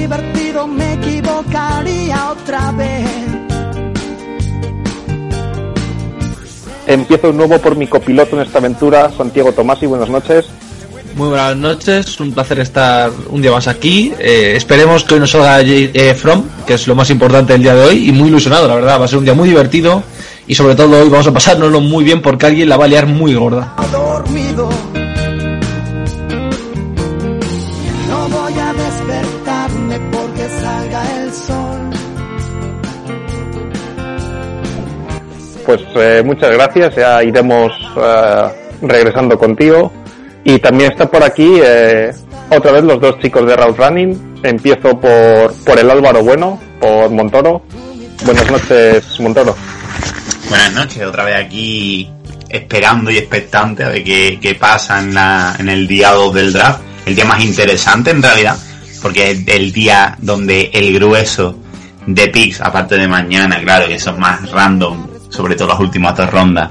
Divertido, me equivocaría otra vez. Empiezo un nuevo por mi copiloto en esta aventura, Santiago Tomasi, buenas noches. Muy buenas noches, un placer estar un día más aquí. Eh, esperemos que hoy nos salga eh, From, que es lo más importante del día de hoy, y muy ilusionado, la verdad. Va a ser un día muy divertido y sobre todo hoy vamos a pasárnoslo muy bien porque alguien la va a liar muy gorda. Pues eh, muchas gracias, ya iremos eh, regresando contigo. Y también está por aquí eh, otra vez los dos chicos de Route Running. Empiezo por, por el Álvaro Bueno, por Montoro. Buenas noches, Montoro. Buenas noches, otra vez aquí esperando y expectante a ver qué, qué pasa en, la, en el día 2 del draft. El día más interesante en realidad, porque es el día donde el grueso de picks, aparte de mañana, claro, que son más random, sobre todo las últimas dos rondas,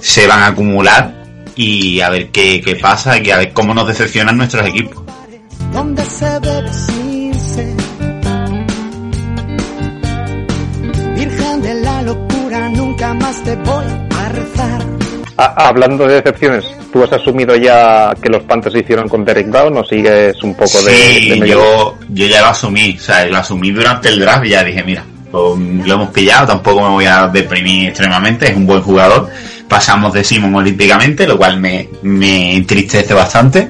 se van a acumular y a ver qué, qué pasa y a ver cómo nos decepcionan nuestros equipos. Donde se debe irse. Virgen de la locura, nunca más te voy a rezar. Ah, hablando de decepciones, ¿tú has asumido ya que los Panthers hicieron con Derek Brown o sigues un poco de, Sí, de medio- yo, yo ya lo asumí, o sea, lo asumí durante el draft y ya dije, mira, lo, lo hemos pillado, tampoco me voy a deprimir extremadamente, es un buen jugador. Pasamos de Simon olímpicamente, lo cual me, me entristece bastante,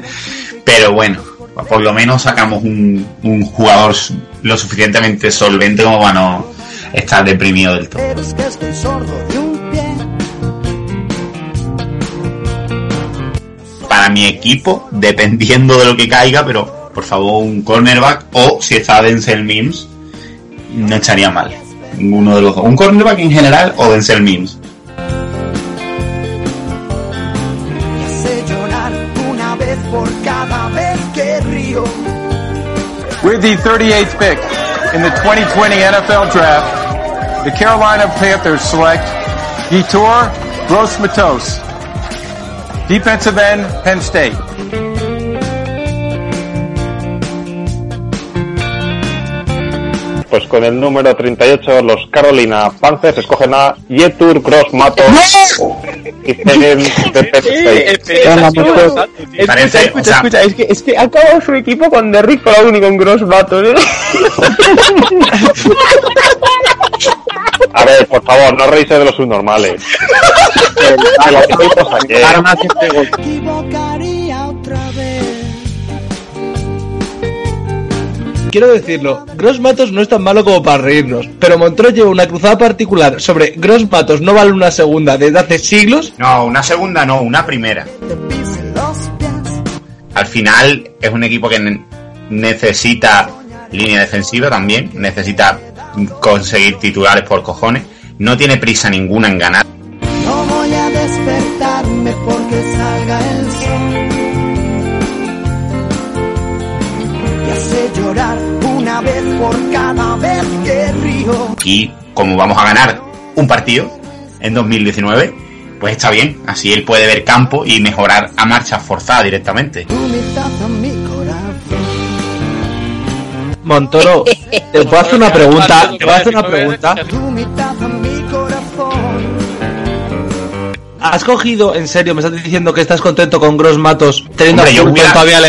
pero bueno, por lo menos sacamos un, un jugador lo suficientemente solvente como para no estar deprimido del todo. Para mi equipo, dependiendo de lo que caiga, pero por favor un cornerback o si está Denzel Mims, no estaría mal. Ninguno de los dos. Un cornerback en general o Denzel Mims. With the 38th pick in the 2020 NFL Draft, the Carolina Panthers select Vitor Gross-Matos, defensive end, Penn State. Pues con el número 38, los Carolina Panthers escogen a Yetur Gross Mato y Tegen de escucha, escucha, es que, es que ha acabado su equipo con Derrick Brown y con Gross Batos, ¿eh? A ver, por favor, no reíse de los subnormales. Eh, Quiero decirlo, Gross Matos no es tan malo como para reírnos, pero Montoro lleva una cruzada particular sobre Gross Matos no vale una segunda desde hace siglos. No, una segunda no, una primera. Al final es un equipo que ne- necesita línea defensiva también, necesita conseguir titulares por cojones, no tiene prisa ninguna en ganar. No voy a despertarme porque salga el sol. Llorar una vez por cada vez que río. Y como vamos a ganar un partido en 2019, pues está bien, así él puede ver campo y mejorar a marcha forzada directamente. Montoro, te puedo hacer una pregunta. Te puedo hacer una pregunta. ¿Has cogido, en serio, me estás diciendo que estás contento con Gross Matos teniendo Hombre, a yo hubiera- todavía?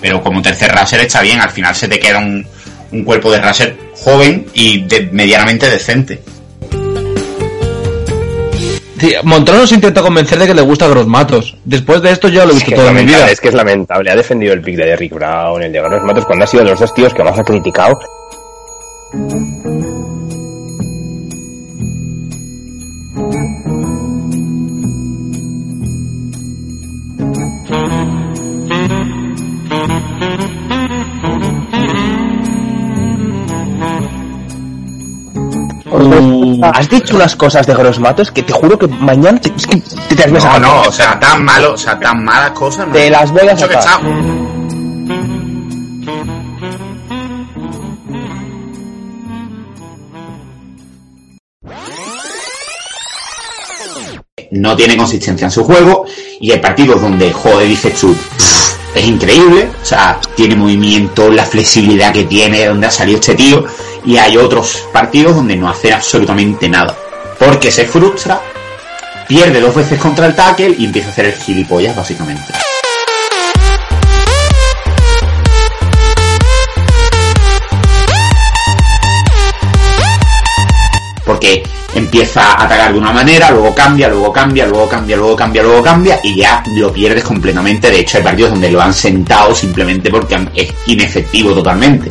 Pero como tercer raser está bien, al final se te queda un, un cuerpo de raser joven y de- medianamente decente. Sí, Montoro nos intenta convencer de que le gusta Gross Matos. Después de esto yo lo he Es visto que, es toda mi vida. es que es lamentable. Ha defendido el pick de Derrick Brown, el de Gross Matos, cuando ha sido de los dos tíos que más ha criticado. Has dicho unas cosas de Gross Matos que te juro que mañana te, es que te, te las voy a No, no, o sea, tan malo, o sea, tan malas cosas. no. Te las voy a sacar. No tiene consistencia en su juego y hay partidos donde, joder, dices tú, "Pff, es increíble, o sea, tiene movimiento, la flexibilidad que tiene, de donde ha salido este tío, y hay otros partidos donde no hace absolutamente nada, porque se frustra, pierde dos veces contra el tackle y empieza a hacer el gilipollas, básicamente. Porque empieza a atacar de una manera, luego cambia, luego cambia, luego cambia, luego cambia, luego cambia y ya lo pierdes completamente. De hecho, hay partidos donde lo han sentado simplemente porque es inefectivo totalmente.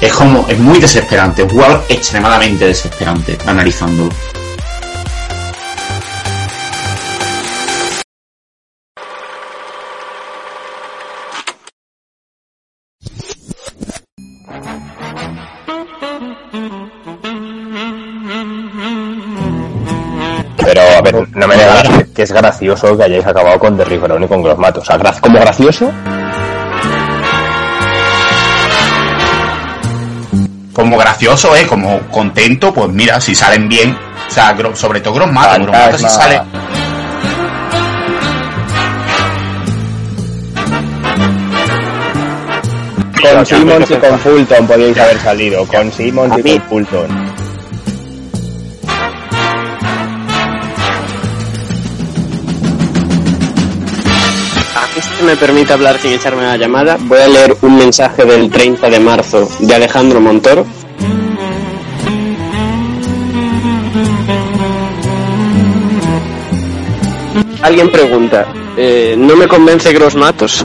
Es como, es muy desesperante, es un jugador extremadamente desesperante analizándolo. Pero, a ver, no me negarás que- es gracioso que hayáis acabado con Derrick Brown y con Gross Matos. O sea, como gracioso, Como gracioso, ¿eh? Como contento, pues mira, si salen bien. O sea, Gro- sobre todo Gross Matos si sale... con Simmons y con Fulton podíais haber salido. Con Simmons y con Fulton. Me permite hablar sin echarme la llamada, voy a leer un mensaje del 30 de marzo de Alejandro Montoro. Alguien pregunta, eh, ¿no me convence Gross Matos?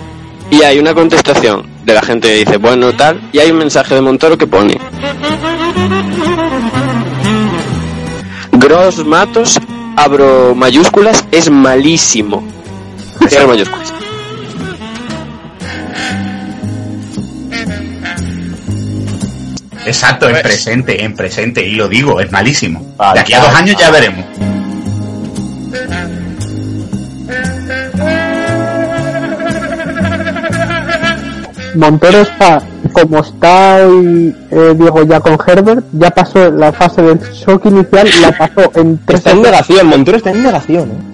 Y hay una contestación de la gente que dice, bueno, tal, y hay un mensaje de Montoro que pone, Gross Matos, abro mayúsculas, es malísimo. Cierro mayúsculas. Exacto, Pues- en presente, en presente, y lo digo, es malísimo. Vale, de aquí a dos vale, años ya veremos. Montero está como está hoy eh, Diego ya con Herbert, ya pasó la fase del shock inicial, la pasó en tres Está en negación, Montero está en negación, ¿eh?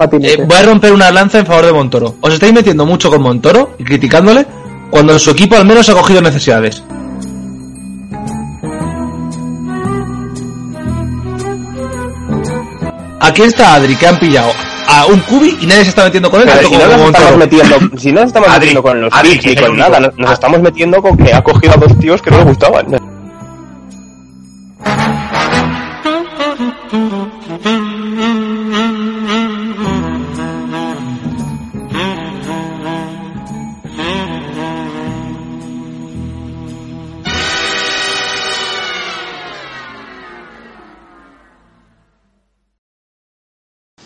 Eh, voy a romper una lanza en favor de Montoro. Os estáis metiendo mucho con Montoro y criticándole cuando su equipo al menos ha cogido necesidades. Aquí está Adri, que han pillado a un cubi y nadie se está metiendo con él. Si no nos estamos metiendo, si no nos estamos Adri, metiendo con los Adri, ni con nada, nos, nos estamos metiendo con que ha cogido a dos tíos que no le gustaban.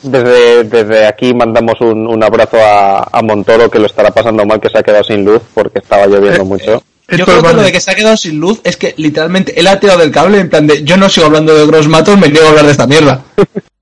Desde, desde aquí mandamos un, un abrazo a, a Montoro que lo estará pasando mal, que se ha quedado sin luz porque estaba lloviendo mucho. Yo creo que lo de que se ha quedado sin luz es que literalmente él ha tirado del cable en plan de yo no sigo hablando de Gross Matos, me niego a hablar de esta mierda.